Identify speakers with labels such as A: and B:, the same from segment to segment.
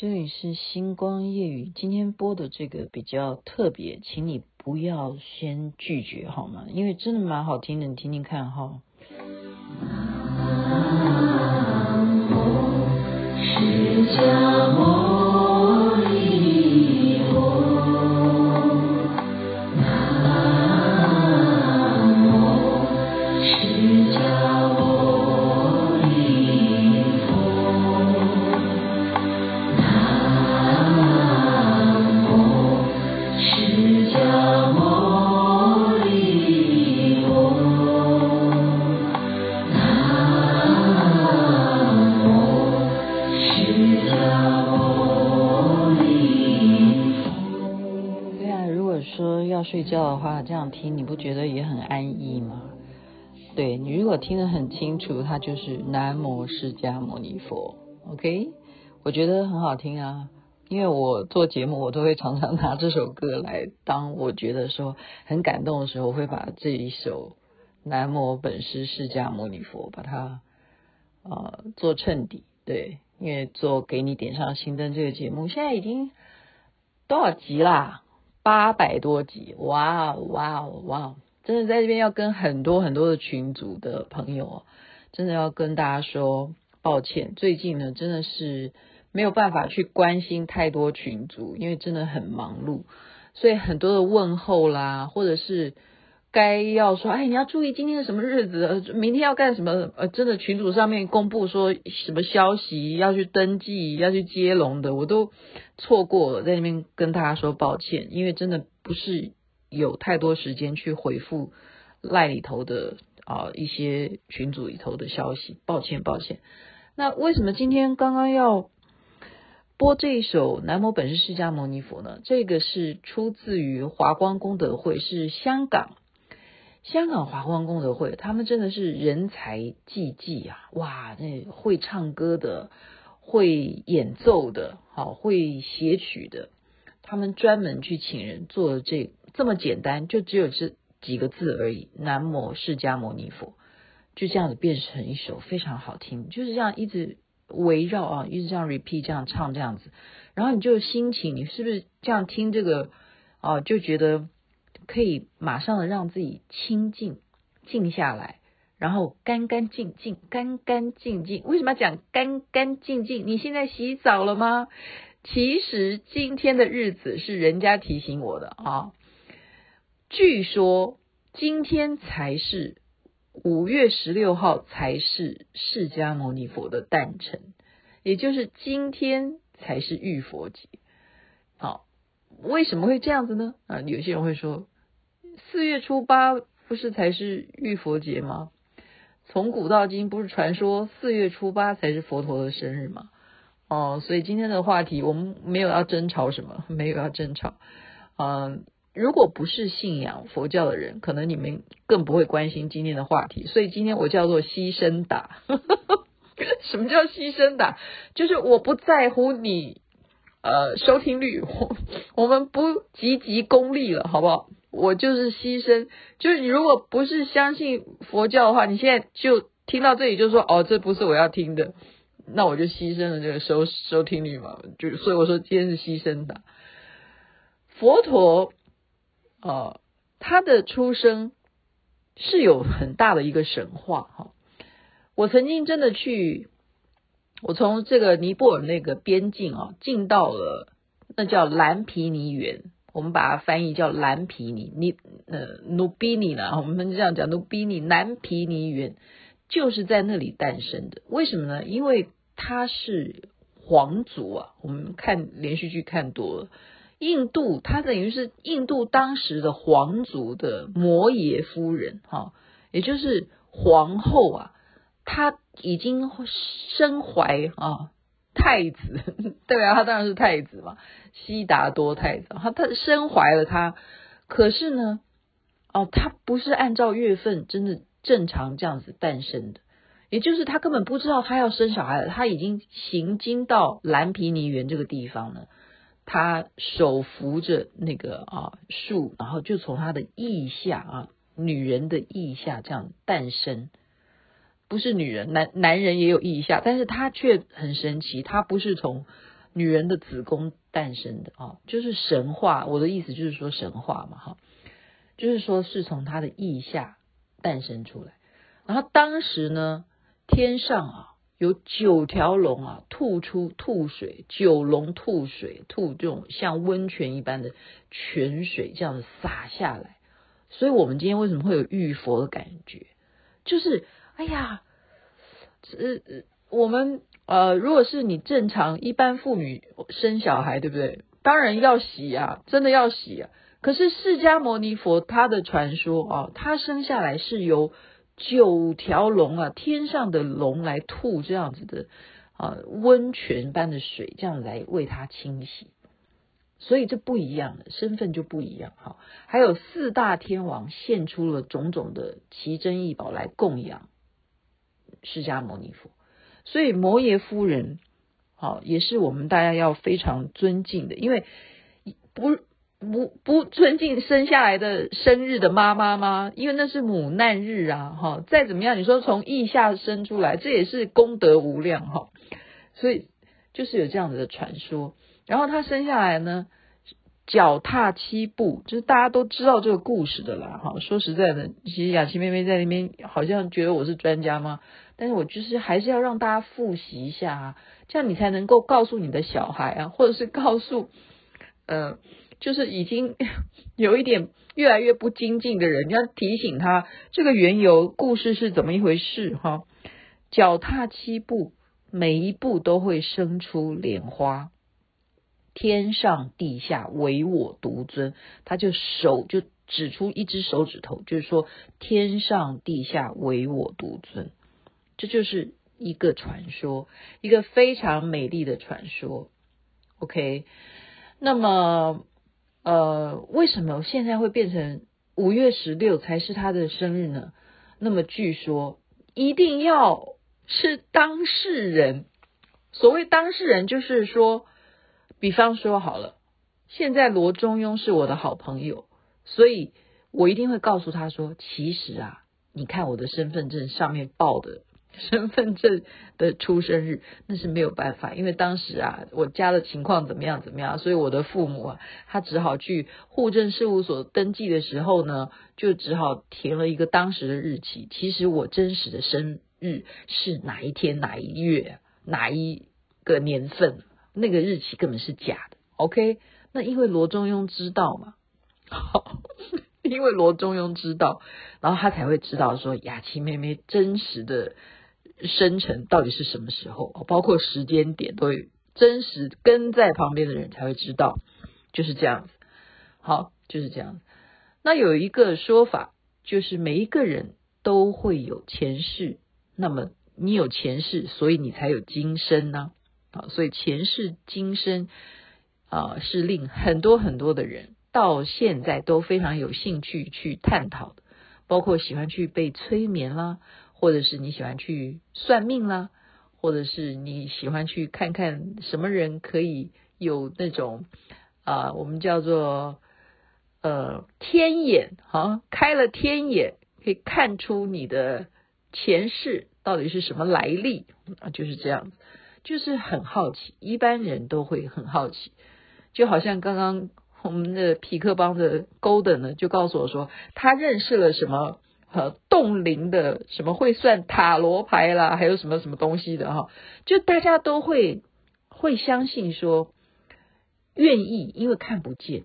A: 这里是星光夜语，今天播的这个比较特别，请你不要先拒绝好吗？因为真的蛮好听的，你听听看哈。南这样听你不觉得也很安逸吗？对，你如果听得很清楚，它就是南无释迦牟尼佛。OK，我觉得很好听啊，因为我做节目，我都会常常拿这首歌来当我觉得说很感动的时候，会把这一首南无本师释迦牟尼佛把它呃做衬底。对，因为做给你点上心灯这个节目，现在已经多少集啦？八百多集，哇哦哇哦哇哦！真的在这边要跟很多很多的群组的朋友，真的要跟大家说抱歉。最近呢，真的是没有办法去关心太多群组，因为真的很忙碌，所以很多的问候啦，或者是。该要说，哎，你要注意今天是什么日子，明天要干什么？呃，真的群组上面公布说什么消息，要去登记，要去接龙的，我都错过了，在那边跟大家说抱歉，因为真的不是有太多时间去回复赖里头的啊、一些群组里头的消息，抱歉抱歉。那为什么今天刚刚要播这一首《南无本师释迦牟尼佛》呢？这个是出自于华光功德会，是香港。香港华光功德会，他们真的是人才济济啊！哇，那会唱歌的，会演奏的，好会写曲的，他们专门去请人做这这么简单，就只有这几个字而已。南无释迦牟尼佛，就这样子变成一首非常好听，就是这样一直围绕啊，一直这样 repeat 这样唱这样子，然后你就心情，你是不是这样听这个啊，就觉得。可以马上的让自己清静静下来，然后干干净净，干干净净。为什么要讲干干净净？你现在洗澡了吗？其实今天的日子是人家提醒我的啊。据说今天才是五月十六号，才是释迦牟尼佛的诞辰，也就是今天才是浴佛节。好，为什么会这样子呢？啊，有些人会说。四月初八不是才是浴佛节吗？从古到今不是传说四月初八才是佛陀的生日吗？哦，所以今天的话题我们没有要争吵什么，没有要争吵。嗯，如果不是信仰佛教的人，可能你们更不会关心今天的话题。所以今天我叫做牺牲打。什么叫牺牲打？就是我不在乎你呃收听率，我我们不积极功利了，好不好？我就是牺牲，就是你如果不是相信佛教的话，你现在就听到这里就说哦，这不是我要听的，那我就牺牲了这个收收听率嘛，就所以我说今天是牺牲的。佛陀啊、他的出生是有很大的一个神话哈。我曾经真的去，我从这个尼泊尔那个边境啊，进到了那叫蓝皮尼园。我们把它翻译叫蓝皮尼，尼呃努比尼呢？我们这样讲努比尼蓝皮尼园就是在那里诞生的。为什么呢？因为他是皇族啊。我们看连续剧看多了，印度他等于是印度当时的皇族的摩耶夫人哈，也就是皇后啊，她已经身怀啊。太子，对啊，他当然是太子嘛，悉达多太子，他他身怀了他，可是呢，哦，他不是按照月份真的正常这样子诞生的，也就是他根本不知道他要生小孩了，他已经行经到蓝毗尼园这个地方了，他手扶着那个啊树，然后就从他的腋下啊，女人的腋下这样诞生。不是女人，男男人也有腋下，但是他却很神奇，他不是从女人的子宫诞生的啊，就是神话。我的意思就是说神话嘛，哈，就是说是从他的腋下诞生出来。然后当时呢，天上啊有九条龙啊吐出吐水，九龙吐水，吐这种像温泉一般的泉水这样子洒下来。所以我们今天为什么会有浴佛的感觉？就是哎呀，呃，我们。呃，如果是你正常一般妇女生小孩，对不对？当然要洗啊，真的要洗啊。可是释迦牟尼佛他的传说啊，他生下来是由九条龙啊，天上的龙来吐这样子的啊温泉般的水，这样来为他清洗。所以这不一样身份就不一样哈。还有四大天王献出了种种的奇珍异宝来供养释迦牟尼佛。所以摩耶夫人，好，也是我们大家要非常尊敬的，因为不不不尊敬生下来的生日的妈妈吗？因为那是母难日啊，哈，再怎么样，你说从腋下生出来，这也是功德无量哈。所以就是有这样子的传说，然后她生下来呢，脚踏七步，就是大家都知道这个故事的啦，哈。说实在的，其实雅琪妹妹在那边好像觉得我是专家吗？但是我就是还是要让大家复习一下啊，这样你才能够告诉你的小孩啊，或者是告诉呃，就是已经 有一点越来越不精进的人，你要提醒他这个缘由故事是怎么一回事哈。脚踏七步，每一步都会生出莲花，天上地下唯我独尊，他就手就指出一只手指头，就是说天上地下唯我独尊。这就是一个传说，一个非常美丽的传说。OK，那么呃，为什么现在会变成五月十六才是他的生日呢？那么据说一定要是当事人。所谓当事人，就是说，比方说好了，现在罗中庸是我的好朋友，所以我一定会告诉他说，其实啊，你看我的身份证上面报的。身份证的出生日那是没有办法，因为当时啊，我家的情况怎么样怎么样，所以我的父母啊，他只好去户政事务所登记的时候呢，就只好填了一个当时的日期。其实我真实的生日是哪一天哪一月哪一个年份，那个日期根本是假的。OK，那因为罗中庸知道嘛，好，因为罗中庸知道，然后他才会知道说雅琪妹妹真实的。生辰到底是什么时候？包括时间点都会真实跟在旁边的人才会知道，就是这样子。好，就是这样。那有一个说法，就是每一个人都会有前世。那么你有前世，所以你才有今生呢。啊，所以前世今生啊，是令很多很多的人到现在都非常有兴趣去探讨的，包括喜欢去被催眠啦。或者是你喜欢去算命啦，或者是你喜欢去看看什么人可以有那种啊、我们叫做呃天眼哈，开了天眼可以看出你的前世到底是什么来历啊，就是这样子，就是很好奇，一般人都会很好奇，就好像刚刚我们的痞客邦的 Golden 呢，就告诉我说他认识了什么。和冻龄的什么会算塔罗牌啦，还有什么什么东西的哈，就大家都会会相信说愿意，因为看不见。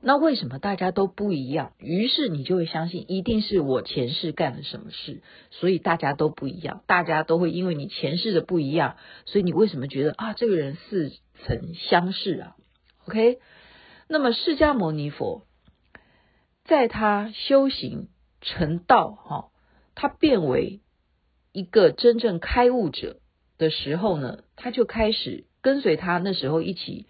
A: 那为什么大家都不一样？于是你就会相信，一定是我前世干了什么事，所以大家都不一样。大家都会因为你前世的不一样，所以你为什么觉得啊，这个人似曾相识啊？OK，那么释迦牟尼佛在他修行。成道哈，他变为一个真正开悟者的时候呢，他就开始跟随他那时候一起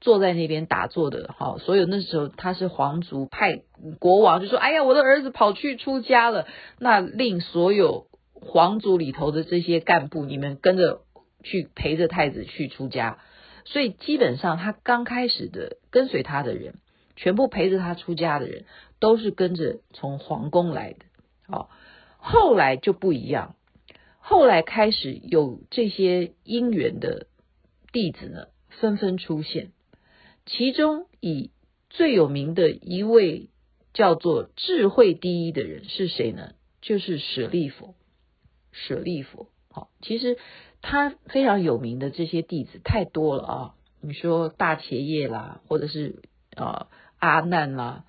A: 坐在那边打坐的哈。所有那时候他是皇族派国王就说：“哎呀，我的儿子跑去出家了。”那令所有皇族里头的这些干部，你们跟着去陪着太子去出家。所以基本上他刚开始的跟随他的人，全部陪着他出家的人。都是跟着从皇宫来的，哦，后来就不一样，后来开始有这些因缘的弟子呢纷纷出现，其中以最有名的一位叫做智慧第一的人是谁呢？就是舍利弗。舍利弗，好，其实他非常有名的这些弟子太多了啊！你说大伽耶啦，或者是啊阿难啦，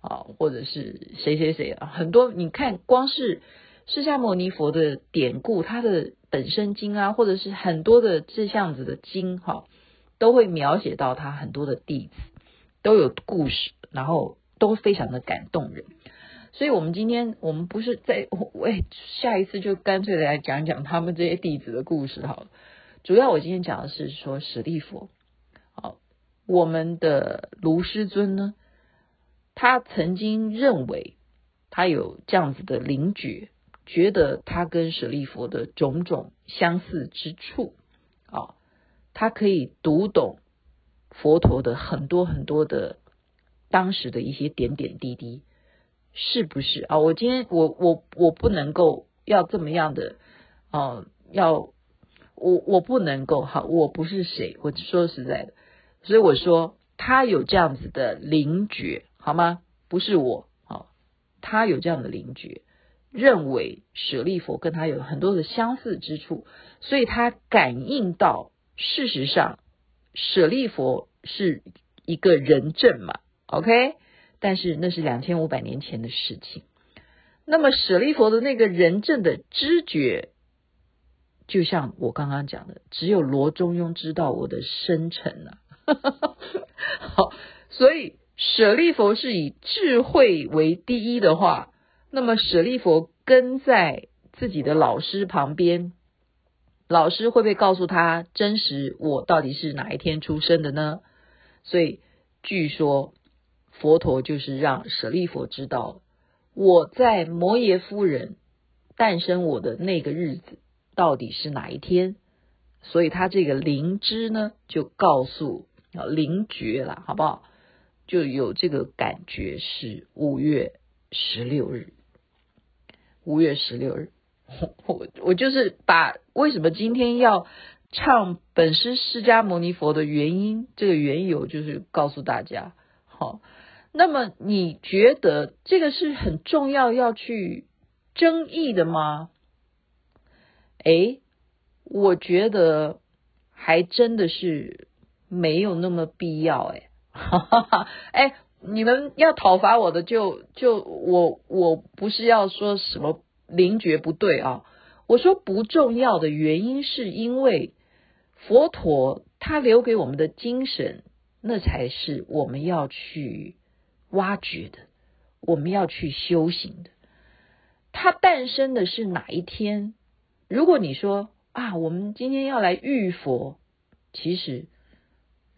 A: 啊，或者是谁谁谁啊，很多。你看，光是释迦牟尼佛的典故，他的本生经啊，或者是很多的这样子的经，哈，都会描写到他很多的弟子都有故事，然后都非常的感动人。所以，我们今天我们不是在喂，下一次就干脆的来讲讲他们这些弟子的故事好了。主要我今天讲的是说史蒂佛，好，我们的卢师尊呢，他曾经认为他有这样子的灵觉，觉得他跟舍利弗的种种相似之处，啊，他可以读懂佛陀的很多很多的当时的一些点点滴滴。是不是啊？我今天我我我不能够要这么样的哦，要我我不能够哈，我不是谁，我说实在的，所以我说他有这样子的灵觉，好吗？不是我，好，他有这样的灵觉，认为舍利弗跟他有很多的相似之处，所以他感应到，事实上舍利弗是一个人证嘛，OK。但是那是两千五百年前的事情。那么舍利弗的那个人证的知觉，就像我刚刚讲的，只有罗中庸知道我的生辰啊。好，所以舍利弗是以智慧为第一的话，那么舍利弗跟在自己的老师旁边，老师会不会告诉他真实我到底是哪一天出生的呢？所以据说。佛陀就是让舍利弗知道，我在摩耶夫人诞生我的那个日子到底是哪一天，所以他这个灵知呢，就告诉啊灵觉了，好不好？就有这个感觉是五月十六日，五月十六日，我我就是把为什么今天要唱本师释迦牟尼佛的原因，这个缘由就是告诉大家，好。那么你觉得这个是很重要要去争议的吗？诶，我觉得还真的是没有那么必要诶，哈哈哈，诶，你们要讨伐我的就就我我不是要说什么灵觉不对啊，我说不重要的原因是因为佛陀他留给我们的精神，那才是我们要去。挖掘的，我们要去修行的。它诞生的是哪一天？如果你说啊，我们今天要来遇佛，其实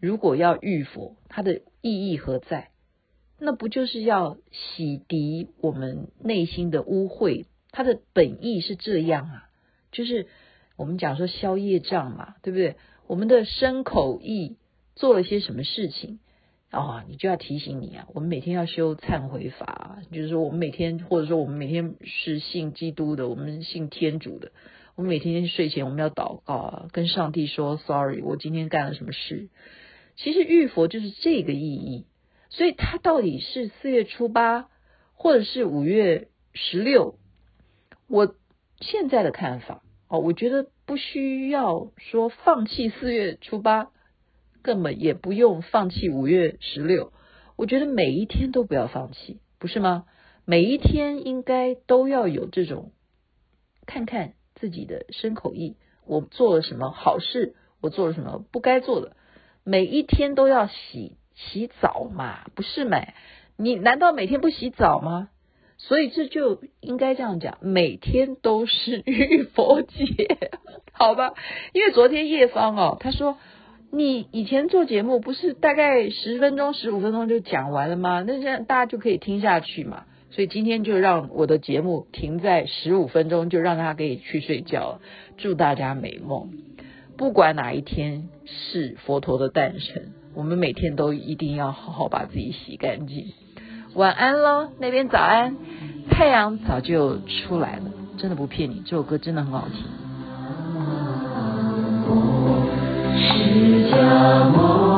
A: 如果要遇佛，它的意义何在？那不就是要洗涤我们内心的污秽？它的本意是这样啊，就是我们讲说消业障嘛，对不对？我们的身口意做了些什么事情？哦，你就要提醒你啊，我们每天要修忏悔法，就是说我们每天，或者说我们每天是信基督的，我们信天主的，我们每天睡前我们要祷告啊，跟上帝说 sorry，我今天干了什么事。其实遇佛就是这个意义，所以它到底是四月初八，或者是五月十六，我现在的看法哦，我觉得不需要说放弃四月初八。根本也不用放弃五月十六，我觉得每一天都不要放弃，不是吗？每一天应该都要有这种看看自己的身口意，我做了什么好事，我做了什么不该做的，每一天都要洗洗澡嘛，不是吗？你难道每天不洗澡吗？所以这就应该这样讲，每天都是浴佛节，好吧？因为昨天叶芳哦，他说。你以前做节目不是大概十分钟、十五分钟就讲完了吗？那这样大家就可以听下去嘛。所以今天就让我的节目停在十五分钟，就让他可以去睡觉。祝大家美梦。不管哪一天是佛陀的诞生，我们每天都一定要好好把自己洗干净。晚安喽，那边早安，太阳早就出来了，真的不骗你，这首歌真的很好听。
B: 释迦牟